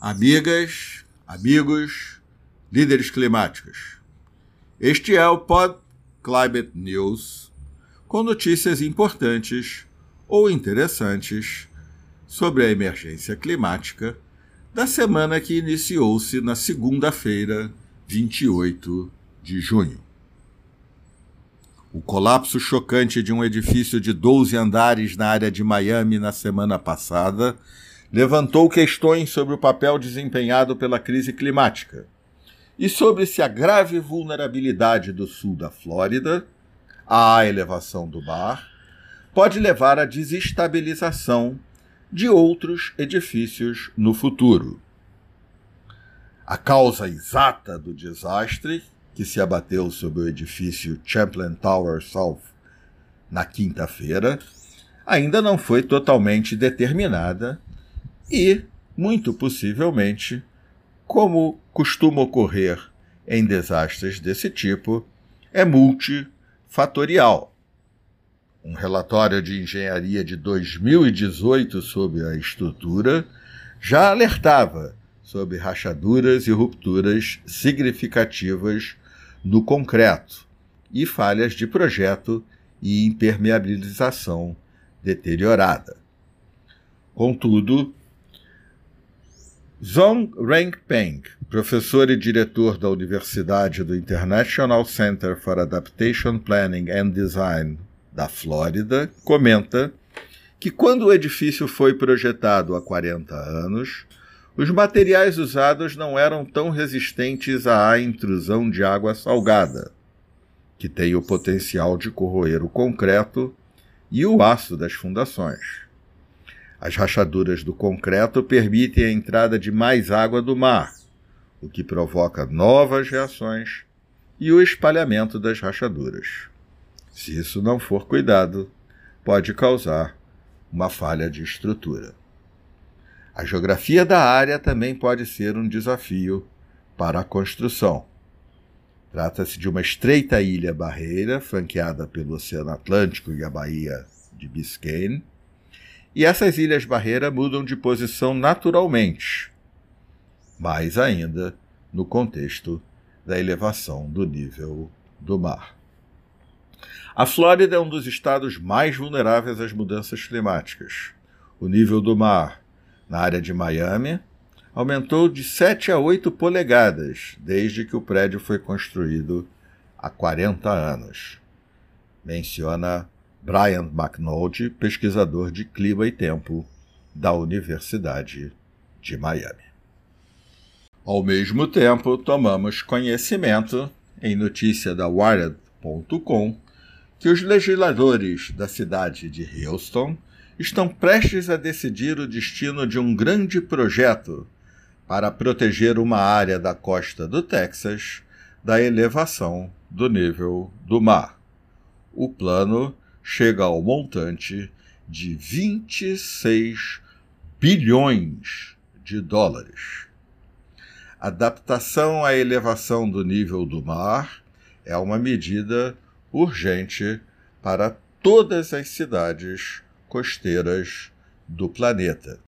Amigas, amigos, líderes climáticos. Este é o Pod Climate News com notícias importantes ou interessantes sobre a emergência climática da semana que iniciou-se na segunda-feira, 28 de junho. O colapso chocante de um edifício de 12 andares na área de Miami na semana passada levantou questões sobre o papel desempenhado pela crise climática e sobre se a grave vulnerabilidade do sul da Flórida à elevação do mar pode levar à desestabilização de outros edifícios no futuro. A causa exata do desastre, que se abateu sobre o edifício Champlain Tower South na quinta-feira, ainda não foi totalmente determinada e, muito possivelmente, como costuma ocorrer em desastres desse tipo, é multifatorial. Um relatório de engenharia de 2018 sobre a estrutura já alertava sobre rachaduras e rupturas significativas no concreto e falhas de projeto e impermeabilização deteriorada. Contudo, Zhong Rengpeng, professor e diretor da Universidade do International Center for Adaptation Planning and Design da Flórida, comenta que quando o edifício foi projetado há 40 anos, os materiais usados não eram tão resistentes à intrusão de água salgada, que tem o potencial de corroer o concreto e o aço das fundações. As rachaduras do concreto permitem a entrada de mais água do mar, o que provoca novas reações e o espalhamento das rachaduras. Se isso não for cuidado, pode causar uma falha de estrutura. A geografia da área também pode ser um desafio para a construção. Trata-se de uma estreita ilha barreira, flanqueada pelo Oceano Atlântico e a Baía de Biscayne, e essas ilhas barreira mudam de posição naturalmente, mais ainda no contexto da elevação do nível do mar. A Flórida é um dos estados mais vulneráveis às mudanças climáticas. O nível do mar na área de Miami aumentou de 7 a 8 polegadas desde que o prédio foi construído há 40 anos. Menciona Brian McNulty, pesquisador de clima e tempo da Universidade de Miami. Ao mesmo tempo, tomamos conhecimento, em notícia da Wired.com, que os legisladores da cidade de Houston estão prestes a decidir o destino de um grande projeto para proteger uma área da costa do Texas da elevação do nível do mar. O plano chega ao montante de 26 bilhões de dólares. Adaptação à elevação do nível do mar é uma medida urgente para todas as cidades costeiras do planeta.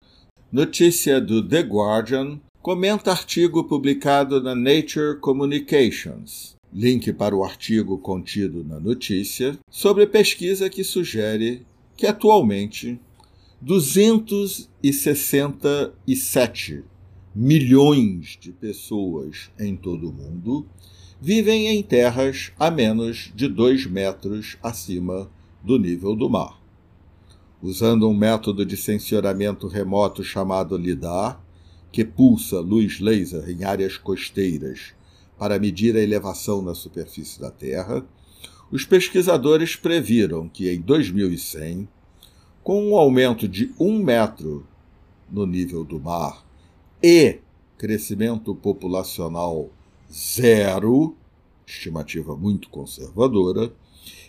Notícia do The Guardian comenta artigo publicado na Nature Communications link para o artigo contido na notícia, sobre pesquisa que sugere que atualmente 267 milhões de pessoas em todo o mundo vivem em terras a menos de 2 metros acima do nível do mar. Usando um método de sensoramento remoto chamado LIDAR, que pulsa luz laser em áreas costeiras para medir a elevação na superfície da Terra, os pesquisadores previram que em 2100, com um aumento de um metro no nível do mar e crescimento populacional zero, estimativa muito conservadora,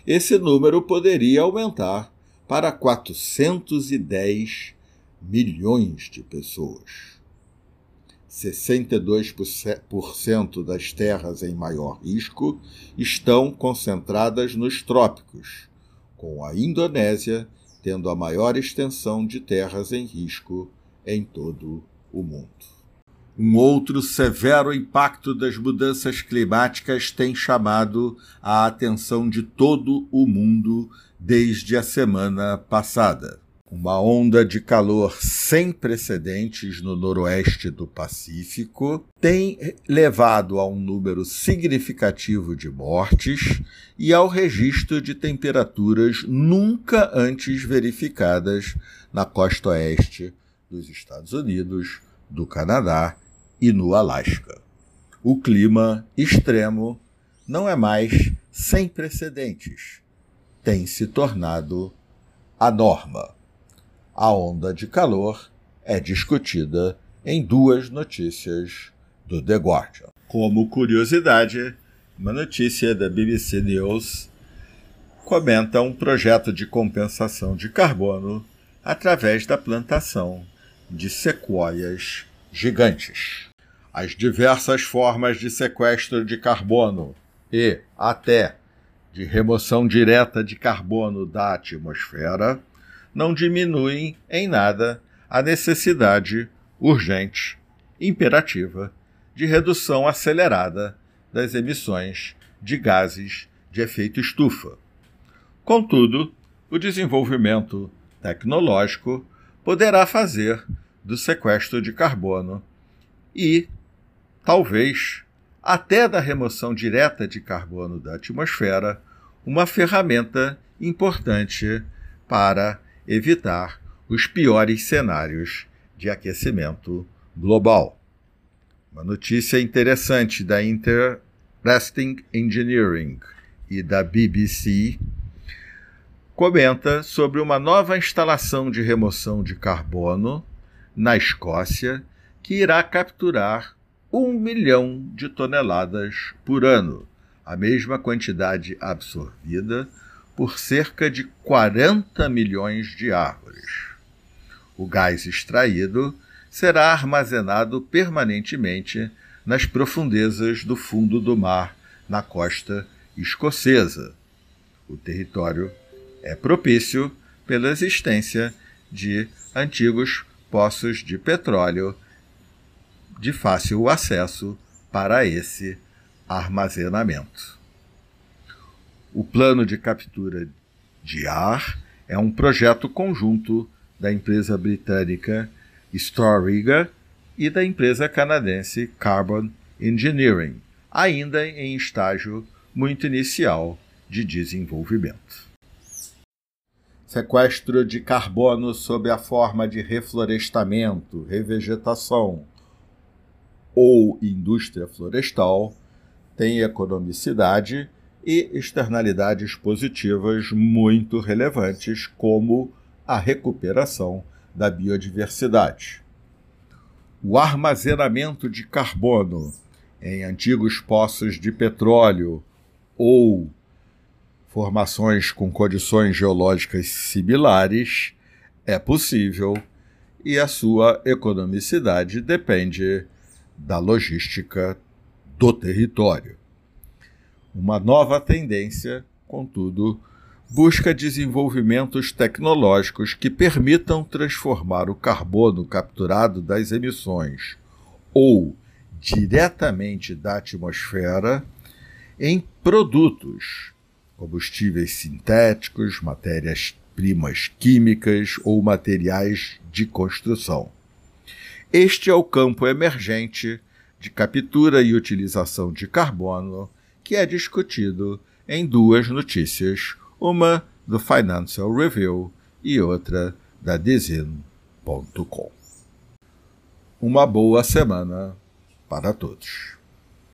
esse número poderia aumentar para 410 milhões de pessoas. 62% das terras em maior risco estão concentradas nos trópicos, com a Indonésia tendo a maior extensão de terras em risco em todo o mundo. Um outro severo impacto das mudanças climáticas tem chamado a atenção de todo o mundo desde a semana passada. Uma onda de calor sem precedentes no noroeste do Pacífico tem levado a um número significativo de mortes e ao registro de temperaturas nunca antes verificadas na costa oeste dos Estados Unidos, do Canadá e no Alasca. O clima extremo não é mais sem precedentes, tem se tornado a norma a onda de calor é discutida em duas notícias do The Guardian. Como curiosidade, uma notícia da BBC News comenta um projeto de compensação de carbono através da plantação de sequoias gigantes. As diversas formas de sequestro de carbono e até de remoção direta de carbono da atmosfera não diminuem em nada a necessidade urgente, imperativa, de redução acelerada das emissões de gases de efeito estufa. Contudo, o desenvolvimento tecnológico poderá fazer do sequestro de carbono e, talvez, até da remoção direta de carbono da atmosfera, uma ferramenta importante para evitar os piores cenários de aquecimento global. Uma notícia interessante da Interesting Engineering e da BBC comenta sobre uma nova instalação de remoção de carbono na Escócia que irá capturar um milhão de toneladas por ano, a mesma quantidade absorvida por cerca de 40 milhões de árvores. O gás extraído será armazenado permanentemente nas profundezas do fundo do mar na costa escocesa. O território é propício pela existência de antigos poços de petróleo de fácil acesso para esse armazenamento. O plano de captura de ar é um projeto conjunto da empresa britânica Storiga e da empresa canadense Carbon Engineering, ainda em estágio muito inicial de desenvolvimento. Sequestro de carbono sob a forma de reflorestamento, revegetação ou indústria florestal tem economicidade e externalidades positivas muito relevantes, como a recuperação da biodiversidade. O armazenamento de carbono em antigos poços de petróleo ou formações com condições geológicas similares é possível e a sua economicidade depende da logística do território. Uma nova tendência, contudo, busca desenvolvimentos tecnológicos que permitam transformar o carbono capturado das emissões ou diretamente da atmosfera em produtos, combustíveis sintéticos, matérias-primas químicas ou materiais de construção. Este é o campo emergente de captura e utilização de carbono que é discutido em duas notícias, uma do Financial Review e outra da Dizin.com. Uma boa semana para todos.